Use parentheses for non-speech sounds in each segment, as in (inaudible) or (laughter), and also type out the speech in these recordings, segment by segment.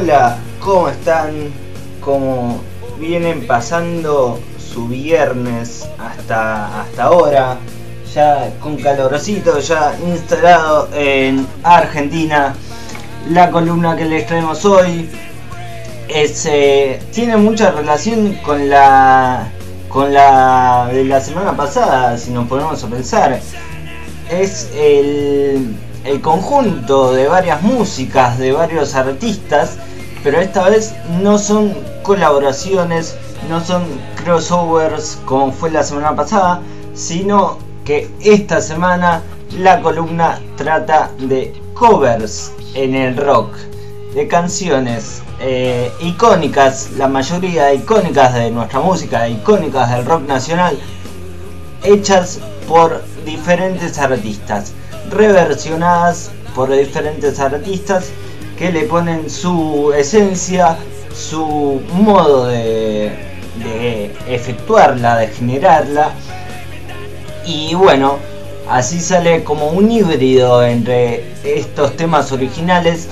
Hola, ¿cómo están? ¿Cómo vienen pasando su viernes hasta, hasta ahora? Ya con calorcito, ya instalado en Argentina. La columna que les traemos hoy es, eh, tiene mucha relación con la con la de la semana pasada, si nos ponemos a pensar. Es el el conjunto de varias músicas de varios artistas, pero esta vez no son colaboraciones, no son crossovers como fue la semana pasada, sino que esta semana la columna trata de covers en el rock, de canciones eh, icónicas, la mayoría icónicas de nuestra música, icónicas del rock nacional, hechas por diferentes artistas reversionadas por diferentes artistas que le ponen su esencia, su modo de, efectuarla, de generarla. Y bueno, así sale como un híbrido entre estos temas originales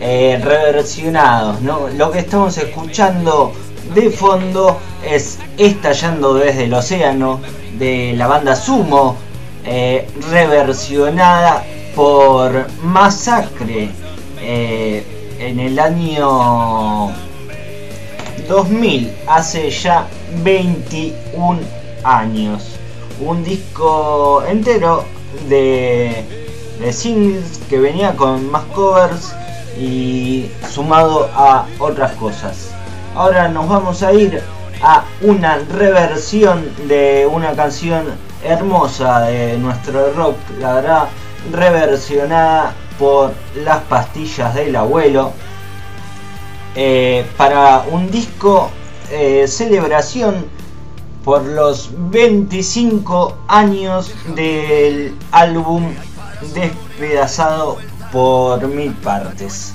eh, reversionados. ¿no? Lo que estamos escuchando de fondo es Estallando desde el Océano de la banda Sumo, eh, reversionada por Masacre eh, en el año 2000, hace ya 21 años. Un disco entero de, de singles que venía con más covers y sumado a otras cosas. Ahora nos vamos a ir a una reversión de una canción hermosa de nuestro rock, la verdad, reversionada por las pastillas del abuelo eh, para un disco eh, celebración por los 25 años del álbum despedazado por mil partes.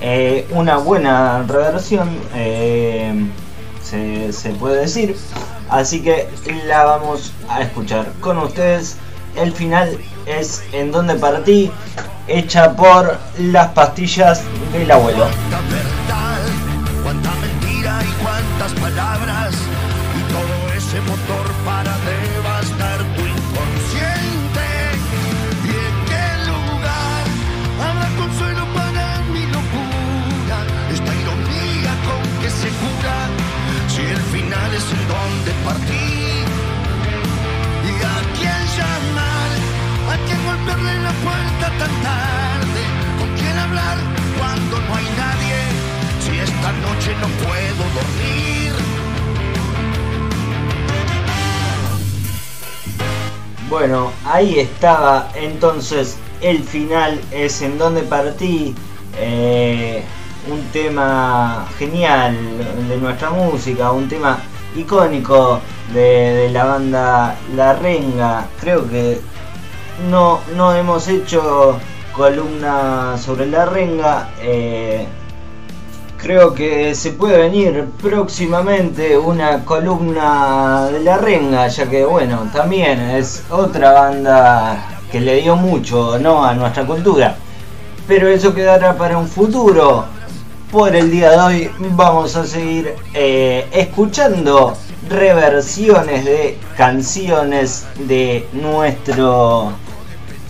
Eh, una buena reversión se, puede decir. Así que la vamos a escuchar con ustedes. El final es En donde partí, hecha por las pastillas del abuelo. Para Bueno, ahí estaba entonces el final, es en donde partí. Eh, un tema genial de nuestra música, un tema icónico de, la banda La Renga. Creo que no, no hemos hecho columna sobre La Renga. Eh, creo que se puede venir próximamente una columna de La Renga, ya que bueno, también es otra banda que le dio mucho ¿no? a nuestra cultura. Pero eso quedará para un futuro por el día de hoy vamos a seguir eh, escuchando reversiones de canciones de nuestro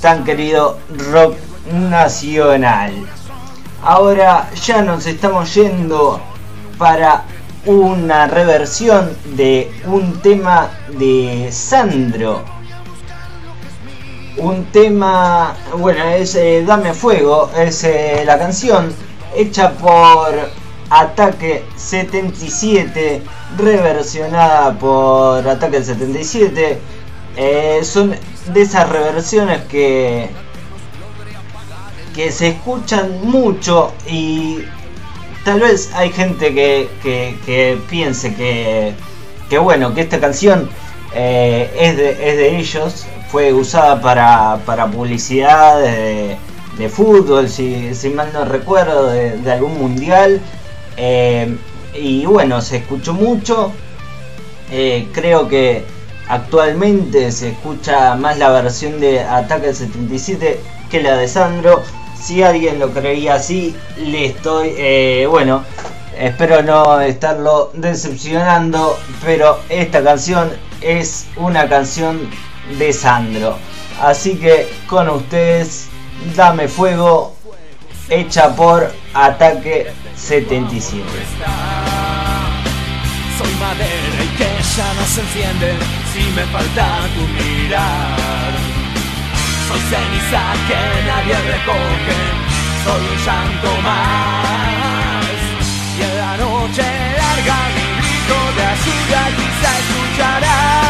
tan querido rock nacional. Ahora ya nos estamos yendo para una reversión de un tema de Sandro. Un tema, bueno, es eh, Dame Fuego, es eh, la canción hecha por Ataque 77, reversionada por Ataque 77. Eh, son de esas reversiones que, que se escuchan mucho y tal vez hay gente que, piense que, que, bueno, que esta canción eh, es, de, es, de, ellos, fue usada para, para publicidad. De, de fútbol, si, mal no recuerdo, de, algún mundial. Eh, y bueno, se escuchó mucho. Eh, creo que actualmente se escucha más la versión de Ataque 77 que la de Sandro. Si alguien lo creía así, le estoy, eh, bueno, espero no estarlo decepcionando, pero esta canción es una canción de Sandro. Así que con ustedes, Dame Fuego, hecha por Ataque 77. Soy madera y que ya no se enciende si me falta tu mirar. Soy ceniza que nadie recoge, soy un llanto más. Y en la noche larga mi grito de ayuda quizá escucharás.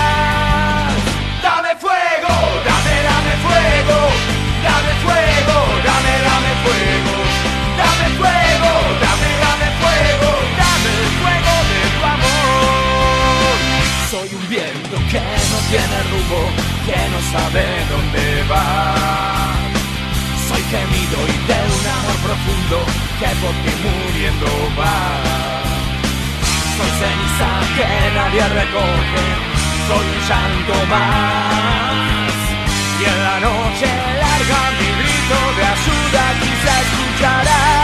No sabe dónde va. Soy gemido y de un amor profundo que por ti muriendo va. Soy ceniza que nadie recoge, soy un llanto más. Y en la noche larga mi grito de ayuda quizá escucharás.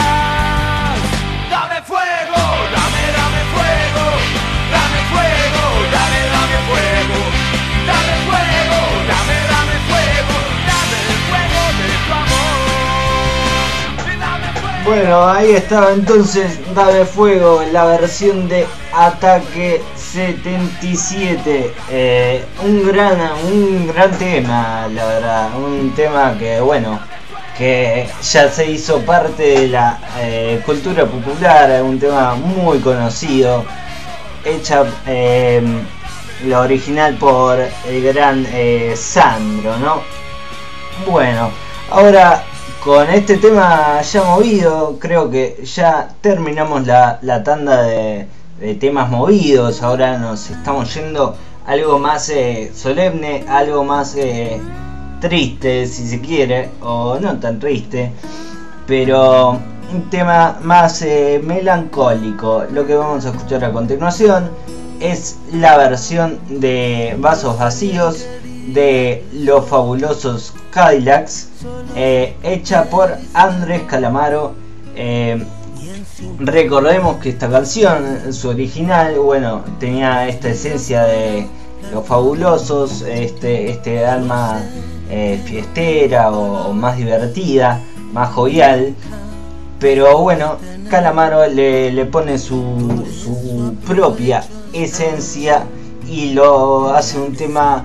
Bueno, ahí estaba entonces Dame Fuego, la versión de Ataque 77. Eh, un gran un gran tema, la verdad. Un tema que, bueno, que ya se hizo parte de la eh, cultura popular. Un tema muy conocido. Hecha eh, la original por el gran eh, Sandro, ¿no? Bueno, ahora con este tema ya movido, creo que ya terminamos la, la tanda de, temas movidos. Ahora nos estamos yendo algo más eh, solemne, algo más eh, triste, si se quiere, o no tan triste, pero un tema más eh, melancólico. Lo que vamos a escuchar a continuación es la versión de Vasos Vacíos de los fabulosos Cadillacs, eh, hecha por Andrés Calamaro. Eh, recordemos que esta canción, su original, bueno, tenía esta esencia de los fabulosos, este, este alma eh, fiestera o, más divertida, más jovial. Pero bueno, Calamaro le, le pone su, su propia esencia y lo hace un tema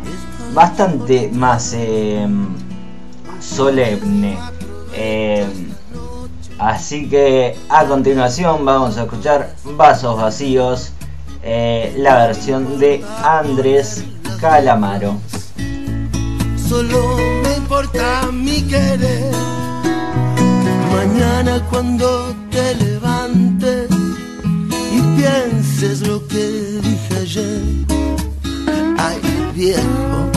bastante más solemne. Eh, así que a continuación vamos a escuchar Vasos Vacíos, eh, la versión de Andrés Calamaro. Solo me importa mi querer. Mañana cuando te levantes y pienses lo que dije ayer. Ay, viejo,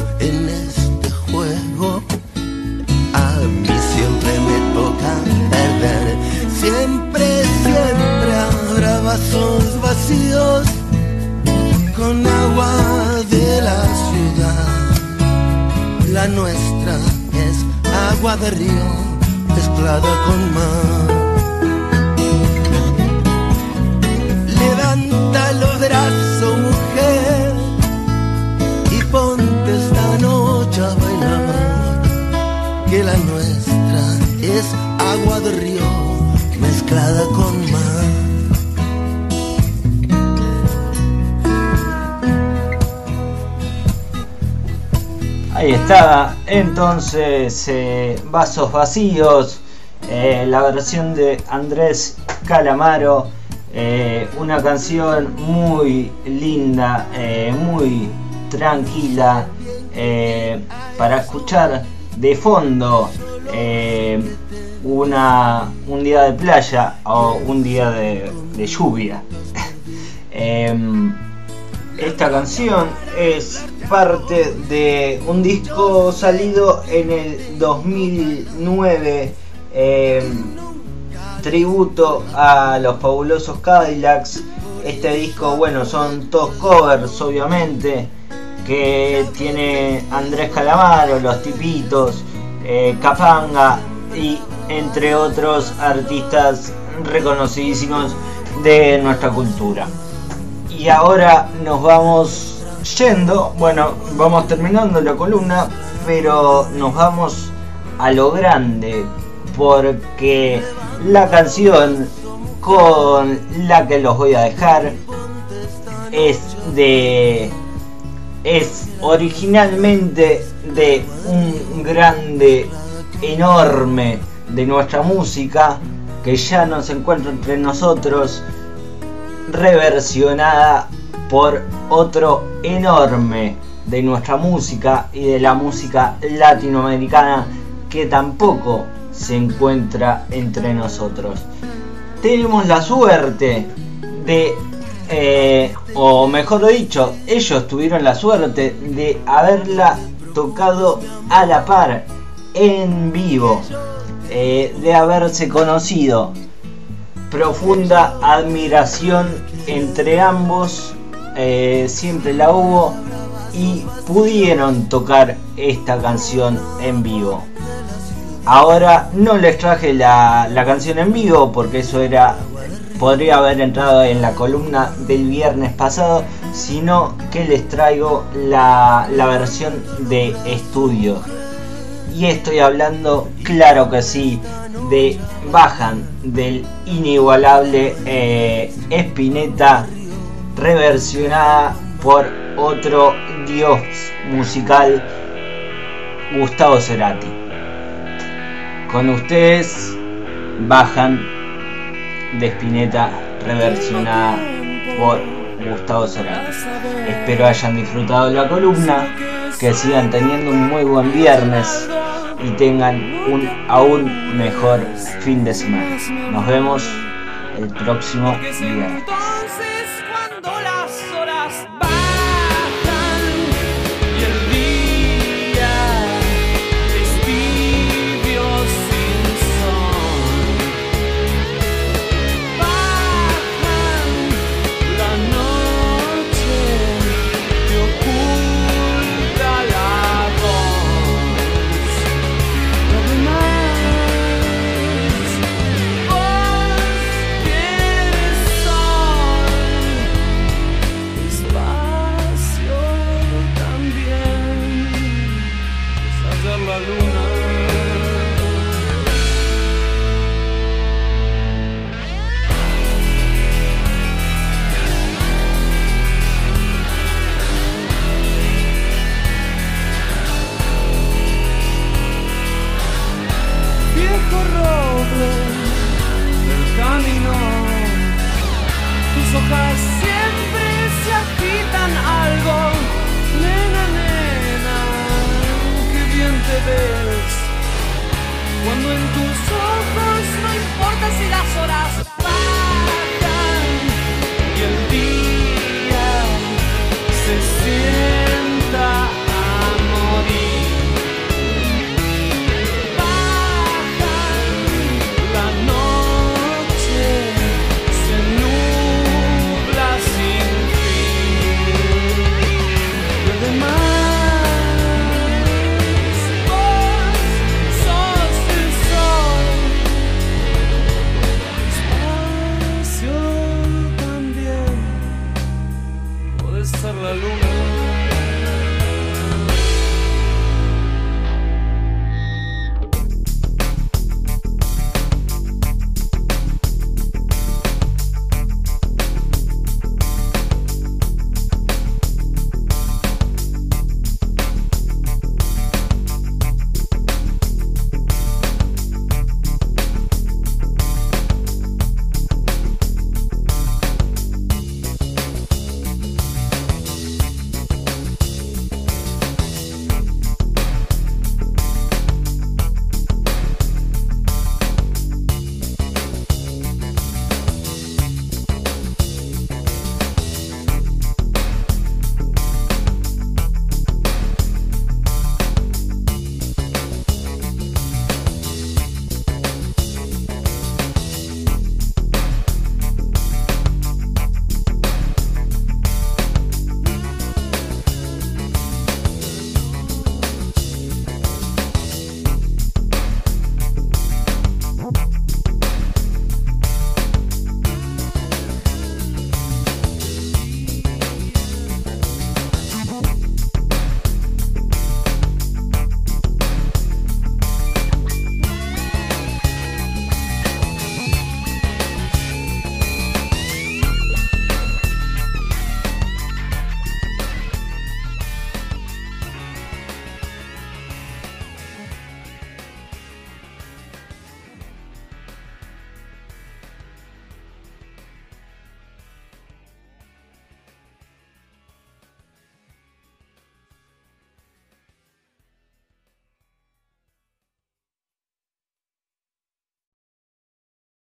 vasos vacíos con agua de la ciudad. La nuestra es agua de río mezclada con mar. Levanta los brazos, mujer, y ponte esta noche a bailar. Que la nuestra es agua de río mezclada con mar. Ahí está, entonces eh, Vasos Vacíos, eh, la versión de Andrés Calamaro, eh, una canción muy linda, muy tranquila para escuchar de fondo una, un día de playa o un día de, de lluvia. (laughs) Em, esta canción es parte de un disco salido en el 2009, eh, tributo a los fabulosos Cadillacs. Este disco, bueno, son todos covers, obviamente, que tiene Andrés Calamaro, Los Tipitos, eh, Capanga y entre otros artistas reconocidísimos de nuestra cultura. Y ahora nos vamos yendo, bueno, vamos terminando la columna, pero nos vamos a lo grande, porque la canción con la que los voy a dejar es de es originalmente de un grande enorme de nuestra música que ya no se encuentra entre nosotros reversionada por otro enorme de nuestra música y de la música latinoamericana que tampoco se encuentra entre nosotros. Tenemos la suerte de, eh, o mejor dicho, ellos tuvieron la suerte de haberla tocado a la par, en vivo, eh, de haberse conocido. Profunda admiración entre ambos, eh, siempre la hubo y pudieron tocar esta canción en vivo. Ahora no les traje la, canción en vivo porque eso era podría haber entrado en la columna del viernes pasado, sino que les traigo la, versión de estudio. Y estoy hablando, claro que sí, de Bajan, del inigualable eh, Spinetta, reversionada por otro dios musical, Gustavo Cerati. Con ustedes bajan de Spinetta reversionada por Gustavo Cerati. Espero hayan disfrutado la columna, que sigan teniendo un muy buen viernes y tengan un aún mejor fin de semana. Nos vemos el próximo viernes. Oh. Quando Cuando en tus ojos no importa si las horas